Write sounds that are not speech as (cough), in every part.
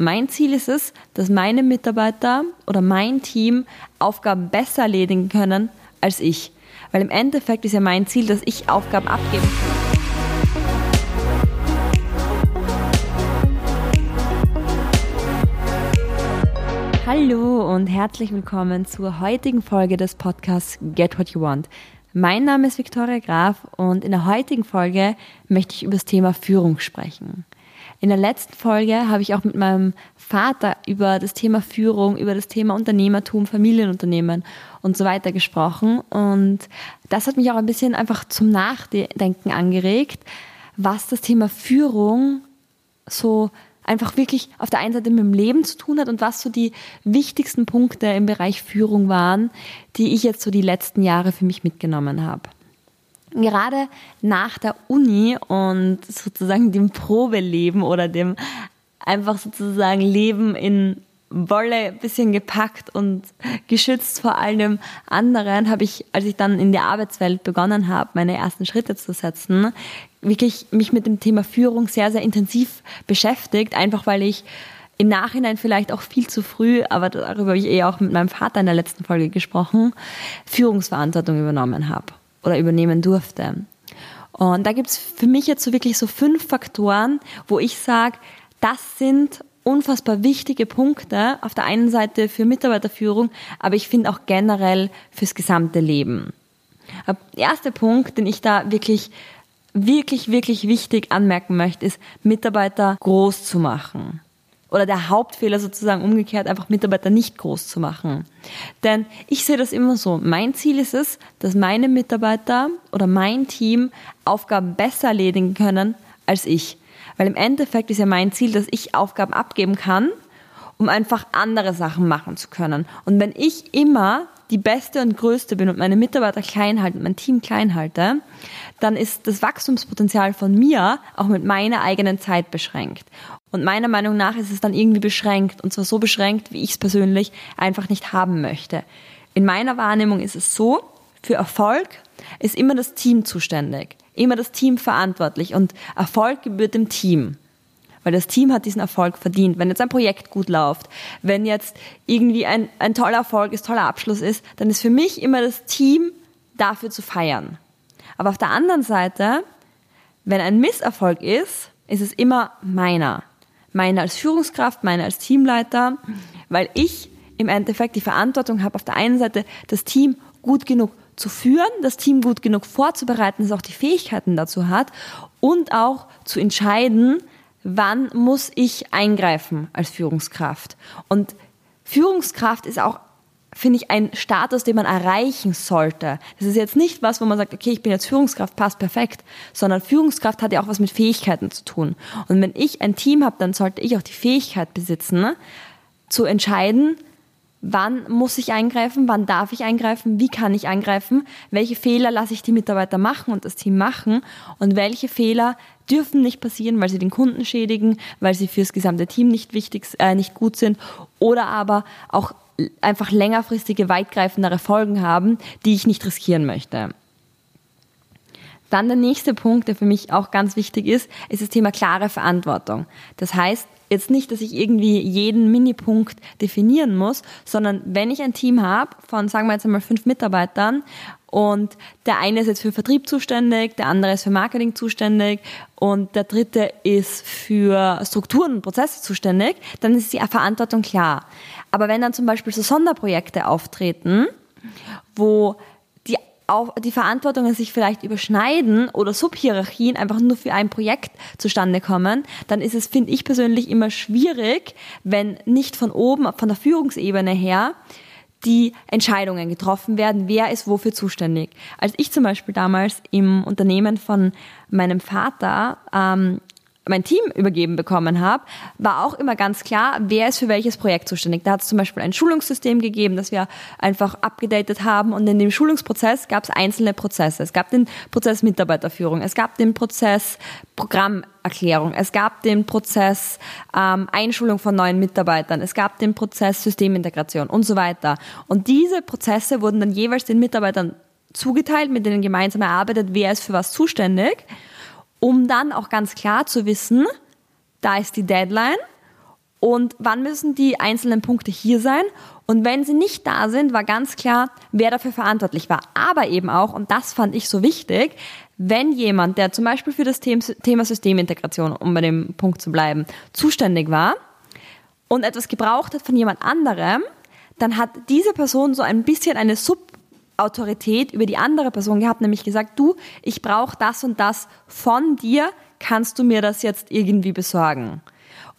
Mein Ziel ist es, dass meine Mitarbeiter oder mein Team Aufgaben besser erledigen können als ich. Weil im Endeffekt ist ja mein Ziel, dass ich Aufgaben abgeben kann. Hallo und herzlich willkommen zur heutigen Folge des Podcasts Get What You Want. Mein Name ist Viktoria Graf und in der heutigen Folge möchte ich über das Thema Führung sprechen. In der letzten Folge habe ich auch mit meinem Vater über das Thema Führung, über das Thema Unternehmertum, Familienunternehmen und so weiter gesprochen. Und das hat mich auch ein bisschen einfach zum Nachdenken angeregt, was das Thema Führung so einfach wirklich auf der einen Seite mit dem Leben zu tun hat und was so die wichtigsten Punkte im Bereich Führung waren, die ich jetzt so die letzten Jahre für mich mitgenommen habe gerade nach der Uni und sozusagen dem Probeleben oder dem einfach sozusagen Leben in Wolle ein bisschen gepackt und geschützt vor allem anderen, habe ich, als ich dann in der Arbeitswelt begonnen habe, meine ersten Schritte zu setzen, wirklich mich mit dem Thema Führung sehr, sehr intensiv beschäftigt, einfach weil ich im Nachhinein vielleicht auch viel zu früh, aber darüber habe ich eh auch mit meinem Vater in der letzten Folge gesprochen, Führungsverantwortung übernommen habe oder übernehmen durfte. Und da gibt es für mich jetzt so wirklich so fünf Faktoren, wo ich sage, das sind unfassbar wichtige Punkte. Auf der einen Seite für Mitarbeiterführung, aber ich finde auch generell fürs gesamte Leben. Der erste Punkt, den ich da wirklich, wirklich, wirklich wichtig anmerken möchte, ist, Mitarbeiter groß zu machen oder der Hauptfehler sozusagen umgekehrt, einfach Mitarbeiter nicht groß zu machen. Denn ich sehe das immer so. Mein Ziel ist es, dass meine Mitarbeiter oder mein Team Aufgaben besser erledigen können als ich. Weil im Endeffekt ist ja mein Ziel, dass ich Aufgaben abgeben kann, um einfach andere Sachen machen zu können. Und wenn ich immer die beste und größte bin und meine Mitarbeiter klein halte, mein Team klein halte, dann ist das Wachstumspotenzial von mir auch mit meiner eigenen Zeit beschränkt. Und meiner Meinung nach ist es dann irgendwie beschränkt. Und zwar so beschränkt, wie ich es persönlich einfach nicht haben möchte. In meiner Wahrnehmung ist es so, für Erfolg ist immer das Team zuständig. Immer das Team verantwortlich. Und Erfolg gebührt dem Team. Weil das Team hat diesen Erfolg verdient. Wenn jetzt ein Projekt gut läuft, wenn jetzt irgendwie ein, ein toller Erfolg ist, toller Abschluss ist, dann ist für mich immer das Team dafür zu feiern. Aber auf der anderen Seite, wenn ein Misserfolg ist, ist es immer meiner meine als Führungskraft, meine als Teamleiter, weil ich im Endeffekt die Verantwortung habe, auf der einen Seite das Team gut genug zu führen, das Team gut genug vorzubereiten, das auch die Fähigkeiten dazu hat und auch zu entscheiden, wann muss ich eingreifen als Führungskraft. Und Führungskraft ist auch finde ich, ein Status, den man erreichen sollte. Das ist jetzt nicht was, wo man sagt, okay, ich bin jetzt Führungskraft, passt perfekt, sondern Führungskraft hat ja auch was mit Fähigkeiten zu tun. Und wenn ich ein Team habe, dann sollte ich auch die Fähigkeit besitzen, zu entscheiden, wann muss ich eingreifen, wann darf ich eingreifen, wie kann ich eingreifen, welche Fehler lasse ich die Mitarbeiter machen und das Team machen und welche Fehler dürfen nicht passieren, weil sie den Kunden schädigen, weil sie fürs gesamte Team nicht wichtig, äh, nicht gut sind oder aber auch einfach längerfristige, weitgreifendere Folgen haben, die ich nicht riskieren möchte. Dann der nächste Punkt, der für mich auch ganz wichtig ist, ist das Thema klare Verantwortung. Das heißt, jetzt nicht, dass ich irgendwie jeden Minipunkt definieren muss, sondern wenn ich ein Team habe von, sagen wir jetzt einmal, fünf Mitarbeitern und der eine ist jetzt für Vertrieb zuständig, der andere ist für Marketing zuständig und der dritte ist für Strukturen und Prozesse zuständig, dann ist die Verantwortung klar. Aber wenn dann zum Beispiel so Sonderprojekte auftreten, wo auch die Verantwortungen sich vielleicht überschneiden oder Subhierarchien einfach nur für ein Projekt zustande kommen, dann ist es, finde ich persönlich, immer schwierig, wenn nicht von oben, von der Führungsebene her, die Entscheidungen getroffen werden, wer ist wofür zuständig. Als ich zum Beispiel damals im Unternehmen von meinem Vater ähm, mein Team übergeben bekommen habe, war auch immer ganz klar, wer ist für welches Projekt zuständig. Da hat es zum Beispiel ein Schulungssystem gegeben, das wir einfach abgedatet haben und in dem Schulungsprozess gab es einzelne Prozesse. Es gab den Prozess Mitarbeiterführung, es gab den Prozess Programmerklärung, es gab den Prozess ähm, Einschulung von neuen Mitarbeitern, es gab den Prozess Systemintegration und so weiter. Und diese Prozesse wurden dann jeweils den Mitarbeitern zugeteilt, mit denen gemeinsam erarbeitet, wer ist für was zuständig um dann auch ganz klar zu wissen, da ist die Deadline und wann müssen die einzelnen Punkte hier sein. Und wenn sie nicht da sind, war ganz klar, wer dafür verantwortlich war. Aber eben auch, und das fand ich so wichtig, wenn jemand, der zum Beispiel für das Thema Systemintegration, um bei dem Punkt zu bleiben, zuständig war und etwas gebraucht hat von jemand anderem, dann hat diese Person so ein bisschen eine Subautorität über die andere Person gehabt, nämlich gesagt, du, ich brauche das und das von dir, kannst du mir das jetzt irgendwie besorgen?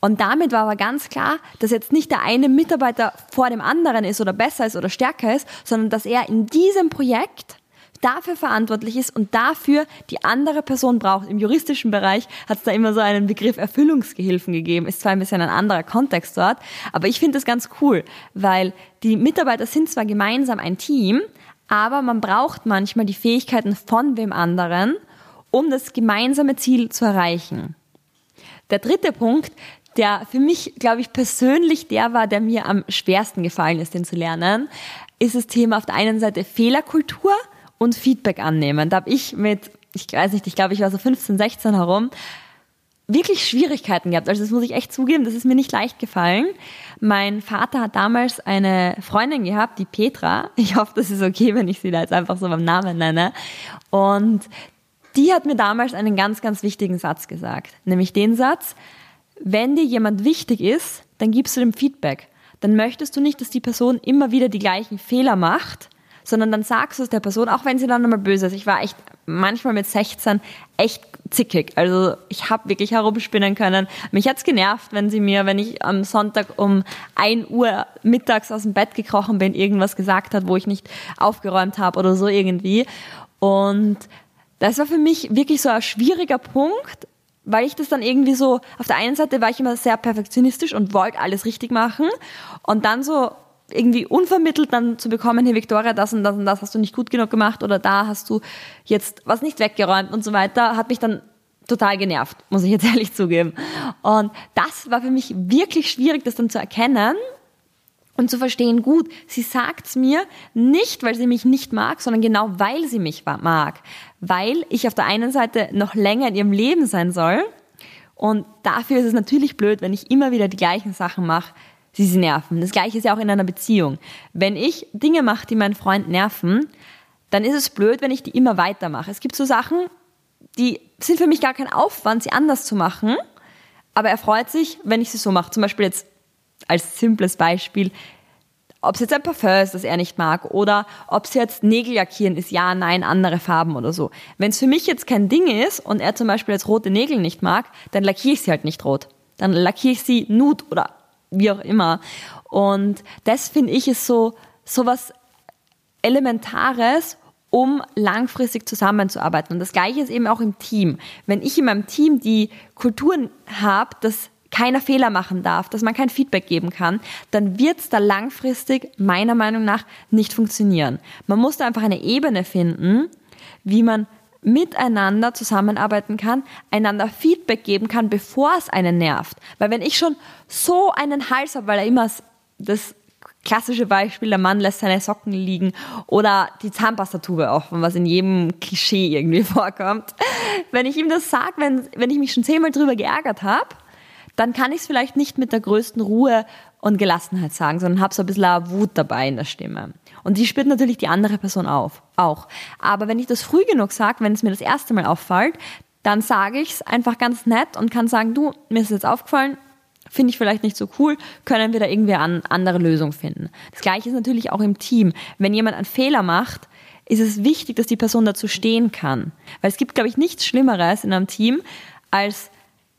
Und damit war aber ganz klar, dass jetzt nicht der eine Mitarbeiter vor dem anderen ist oder besser ist oder stärker ist, sondern dass er in diesem Projekt dafür verantwortlich ist und dafür die andere Person braucht. Im juristischen Bereich hat es da immer so einen Begriff Erfüllungsgehilfen gegeben. Ist zwar ein bisschen ein anderer Kontext dort, aber ich finde das ganz cool, weil die Mitarbeiter sind zwar gemeinsam ein Team, aber man braucht manchmal die Fähigkeiten von wem anderen, um das gemeinsame Ziel zu erreichen. Der dritte Punkt, der für mich, glaube ich, persönlich der war, der mir am schwersten gefallen ist, den zu lernen, ist das Thema auf der einen Seite Fehlerkultur und Feedback annehmen. Da habe ich mit, ich weiß nicht, ich glaube, ich war so 15, 16 herum, wirklich Schwierigkeiten gehabt. Also das muss ich echt zugeben, das ist mir nicht leicht gefallen. Mein Vater hat damals eine Freundin gehabt, die Petra. Ich hoffe, das ist okay, wenn ich sie da jetzt einfach so beim Namen nenne. Und die hat mir damals einen ganz, ganz wichtigen Satz gesagt. Nämlich den Satz, wenn dir jemand wichtig ist, dann gibst du dem Feedback. Dann möchtest du nicht, dass die Person immer wieder die gleichen Fehler macht, sondern dann sagst du es der Person, auch wenn sie dann nochmal böse ist. Ich war echt manchmal mit 16 echt zickig. Also ich habe wirklich herumspinnen können. Mich hat's genervt, wenn sie mir, wenn ich am Sonntag um 1 Uhr mittags aus dem Bett gekrochen bin, irgendwas gesagt hat, wo ich nicht aufgeräumt habe oder so irgendwie. Und das war für mich wirklich so ein schwieriger Punkt, weil ich das dann irgendwie so, auf der einen Seite war ich immer sehr perfektionistisch und wollte alles richtig machen und dann so irgendwie unvermittelt dann zu bekommen, hey Victoria, das und das und das hast du nicht gut genug gemacht oder da hast du jetzt was nicht weggeräumt und so weiter, hat mich dann total genervt, muss ich jetzt (laughs) ehrlich zugeben. Und das war für mich wirklich schwierig, das dann zu erkennen und zu verstehen, gut, sie sagt's mir nicht, weil sie mich nicht mag, sondern genau weil sie mich mag weil ich auf der einen Seite noch länger in ihrem Leben sein soll und dafür ist es natürlich blöd, wenn ich immer wieder die gleichen Sachen mache, die sie nerven. Das gleiche ist ja auch in einer Beziehung. Wenn ich Dinge mache, die meinen Freund nerven, dann ist es blöd, wenn ich die immer weitermache. Es gibt so Sachen, die sind für mich gar kein Aufwand, sie anders zu machen, aber er freut sich, wenn ich sie so mache. Zum Beispiel jetzt als simples Beispiel, ob es jetzt ein Parfum ist, das er nicht mag, oder ob es jetzt Nägel lackieren ist, ja, nein, andere Farben oder so. Wenn es für mich jetzt kein Ding ist und er zum Beispiel jetzt rote Nägel nicht mag, dann lackiere ich sie halt nicht rot. Dann lackiere ich sie nude oder wie auch immer. Und das finde ich ist so, so was Elementares, um langfristig zusammenzuarbeiten. Und das Gleiche ist eben auch im Team. Wenn ich in meinem Team die Kulturen habe, dass keiner Fehler machen darf, dass man kein Feedback geben kann, dann wird es da langfristig meiner Meinung nach nicht funktionieren. Man muss da einfach eine Ebene finden, wie man miteinander zusammenarbeiten kann, einander Feedback geben kann, bevor es einen nervt. Weil wenn ich schon so einen Hals habe, weil er immer das klassische Beispiel, der Mann lässt seine Socken liegen oder die Zahnpastatube offen, was in jedem Klischee irgendwie (laughs) vorkommt. Wenn ich ihm das sage, wenn, wenn ich mich schon zehnmal drüber geärgert habe, dann kann ich es vielleicht nicht mit der größten Ruhe und Gelassenheit sagen, sondern habe so ein bisschen Wut dabei in der Stimme. Und die spürt natürlich die andere Person auf, auch. Aber wenn ich das früh genug sage, wenn es mir das erste Mal auffällt, dann sage ich es einfach ganz nett und kann sagen, du, mir ist jetzt aufgefallen, finde ich vielleicht nicht so cool, können wir da irgendwie eine andere Lösung finden. Das gleiche ist natürlich auch im Team. Wenn jemand einen Fehler macht, ist es wichtig, dass die Person dazu stehen kann. Weil es gibt, glaube ich, nichts Schlimmeres in einem Team, als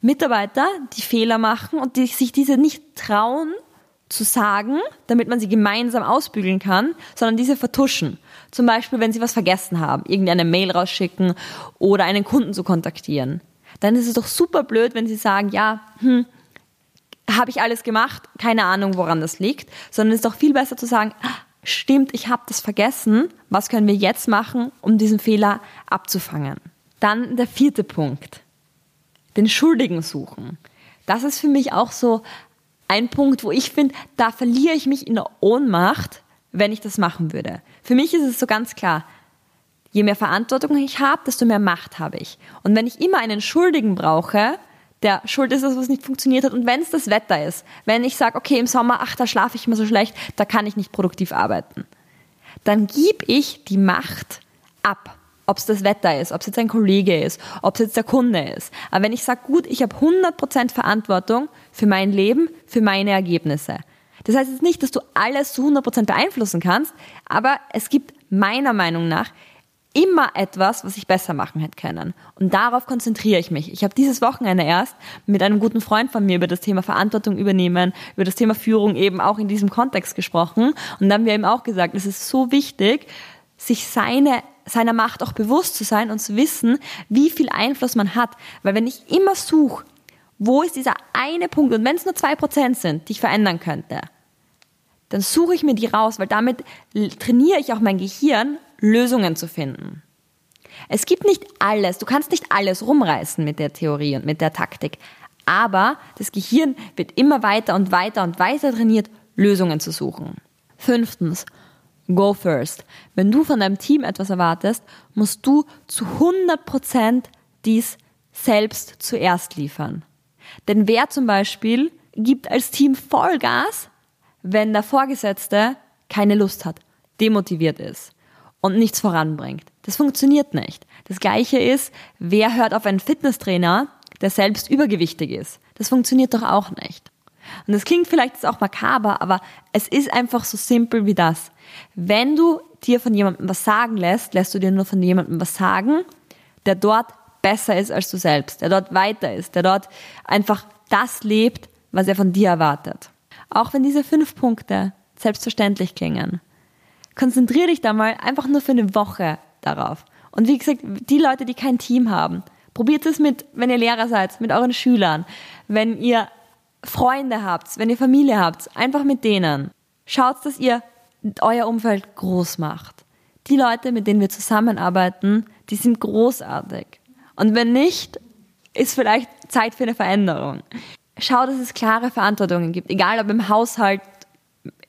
Mitarbeiter, die Fehler machen und die sich diese nicht trauen zu sagen, damit man sie gemeinsam ausbügeln kann, sondern diese vertuschen. Zum Beispiel, wenn sie was vergessen haben, irgendeine Mail rausschicken oder einen Kunden zu kontaktieren. Dann ist es doch super blöd, wenn sie sagen, ja, hm, habe ich alles gemacht, keine Ahnung, woran das liegt, sondern es ist doch viel besser zu sagen, ah, stimmt, ich habe das vergessen, was können wir jetzt machen, um diesen Fehler abzufangen. Dann der vierte Punkt den Schuldigen suchen. Das ist für mich auch so ein Punkt, wo ich finde, da verliere ich mich in der Ohnmacht, wenn ich das machen würde. Für mich ist es so ganz klar, je mehr Verantwortung ich habe, desto mehr Macht habe ich. Und wenn ich immer einen Schuldigen brauche, der schuld ist, dass was nicht funktioniert hat. Und wenn es das Wetter ist, wenn ich sage, okay, im Sommer, ach, da schlafe ich immer so schlecht, da kann ich nicht produktiv arbeiten, dann gebe ich die Macht ab. Ob es das Wetter ist, ob es jetzt ein Kollege ist, ob es jetzt der Kunde ist. Aber wenn ich sage, gut, ich habe 100% Verantwortung für mein Leben, für meine Ergebnisse. Das heißt jetzt nicht, dass du alles zu 100% beeinflussen kannst, aber es gibt meiner Meinung nach immer etwas, was ich besser machen hätte können. Und darauf konzentriere ich mich. Ich habe dieses Wochenende erst mit einem guten Freund von mir über das Thema Verantwortung übernehmen, über das Thema Führung eben auch in diesem Kontext gesprochen. Und dann haben wir eben auch gesagt, es ist so wichtig, sich seine, seiner Macht auch bewusst zu sein und zu wissen, wie viel Einfluss man hat. Weil wenn ich immer suche, wo ist dieser eine Punkt, und wenn es nur zwei Prozent sind, die ich verändern könnte, dann suche ich mir die raus, weil damit trainiere ich auch mein Gehirn, Lösungen zu finden. Es gibt nicht alles, du kannst nicht alles rumreißen mit der Theorie und mit der Taktik, aber das Gehirn wird immer weiter und weiter und weiter trainiert, Lösungen zu suchen. Fünftens, go first. Wenn du von deinem Team etwas erwartest, musst du zu 100% dies selbst zuerst liefern. Denn wer zum Beispiel gibt als Team Vollgas, wenn der Vorgesetzte keine Lust hat, demotiviert ist und nichts voranbringt. Das funktioniert nicht. Das gleiche ist, wer hört auf einen Fitnesstrainer, der selbst übergewichtig ist? Das funktioniert doch auch nicht. Und das klingt vielleicht jetzt auch makaber, aber es ist einfach so simpel wie das. Wenn du dir von jemandem was sagen lässt, lässt du dir nur von jemandem was sagen, der dort besser ist als du selbst, der dort weiter ist, der dort einfach das lebt, was er von dir erwartet. Auch wenn diese fünf Punkte selbstverständlich klingen. Konzentriere dich da mal einfach nur für eine Woche darauf. Und wie gesagt, die Leute, die kein Team haben, probiert es mit, wenn ihr Lehrer seid, mit euren Schülern, wenn ihr Freunde habt, wenn ihr Familie habt, einfach mit denen. Schaut, dass ihr euer Umfeld groß macht. Die Leute, mit denen wir zusammenarbeiten, die sind großartig. Und wenn nicht, ist vielleicht Zeit für eine Veränderung schau, dass es klare Verantwortungen gibt, egal ob im Haushalt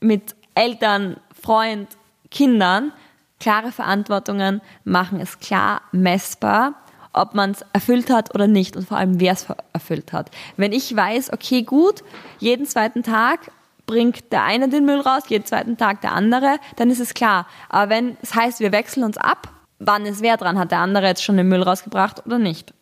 mit Eltern, Freund, Kindern. Klare Verantwortungen machen es klar messbar, ob man es erfüllt hat oder nicht und vor allem, wer es erfüllt hat. Wenn ich weiß, okay, gut, jeden zweiten Tag bringt der eine den Müll raus, jeden zweiten Tag der andere, dann ist es klar. Aber wenn es heißt, wir wechseln uns ab, wann ist wer dran? Hat der andere jetzt schon den Müll rausgebracht oder nicht?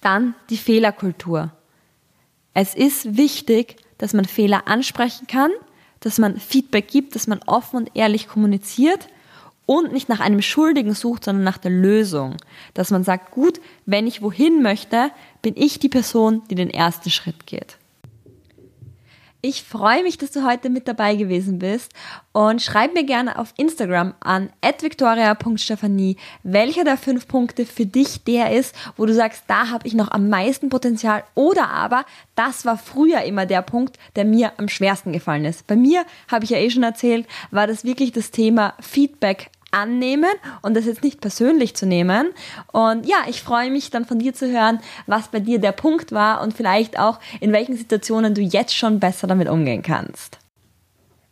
Dann die Fehlerkultur. Es ist wichtig, dass man Fehler ansprechen kann, dass man Feedback gibt, dass man offen und ehrlich kommuniziert und nicht nach einem Schuldigen sucht, sondern nach der Lösung. Dass man sagt, gut, wenn ich wohin möchte, bin ich die Person, die den ersten Schritt geht. Ich freue mich, dass du heute mit dabei gewesen bist und schreib mir gerne auf Instagram an @victoria.stephanie, welcher der fünf Punkte für dich der ist, wo du sagst, da habe ich noch am meisten Potenzial oder aber das war früher immer der Punkt, der mir am schwersten gefallen ist. Bei mir habe ich ja eh schon erzählt, war das wirklich das Thema Feedback annehmen und das jetzt nicht persönlich zu nehmen. Und ja, ich freue mich dann von dir zu hören, was bei dir der Punkt war und vielleicht auch in welchen Situationen du jetzt schon besser damit umgehen kannst.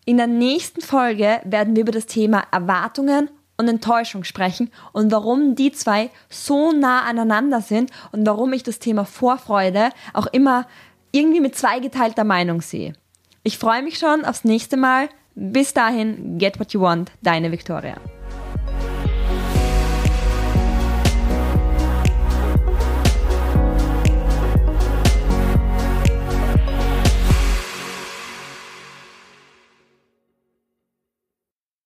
In der nächsten Folge werden wir über das Thema Erwartungen und Enttäuschung sprechen und warum die zwei so nah aneinander sind und warum ich das Thema Vorfreude auch immer irgendwie mit zweigeteilter Meinung sehe. Ich freue mich schon aufs nächste Mal. Bis dahin, get what you want, deine Victoria.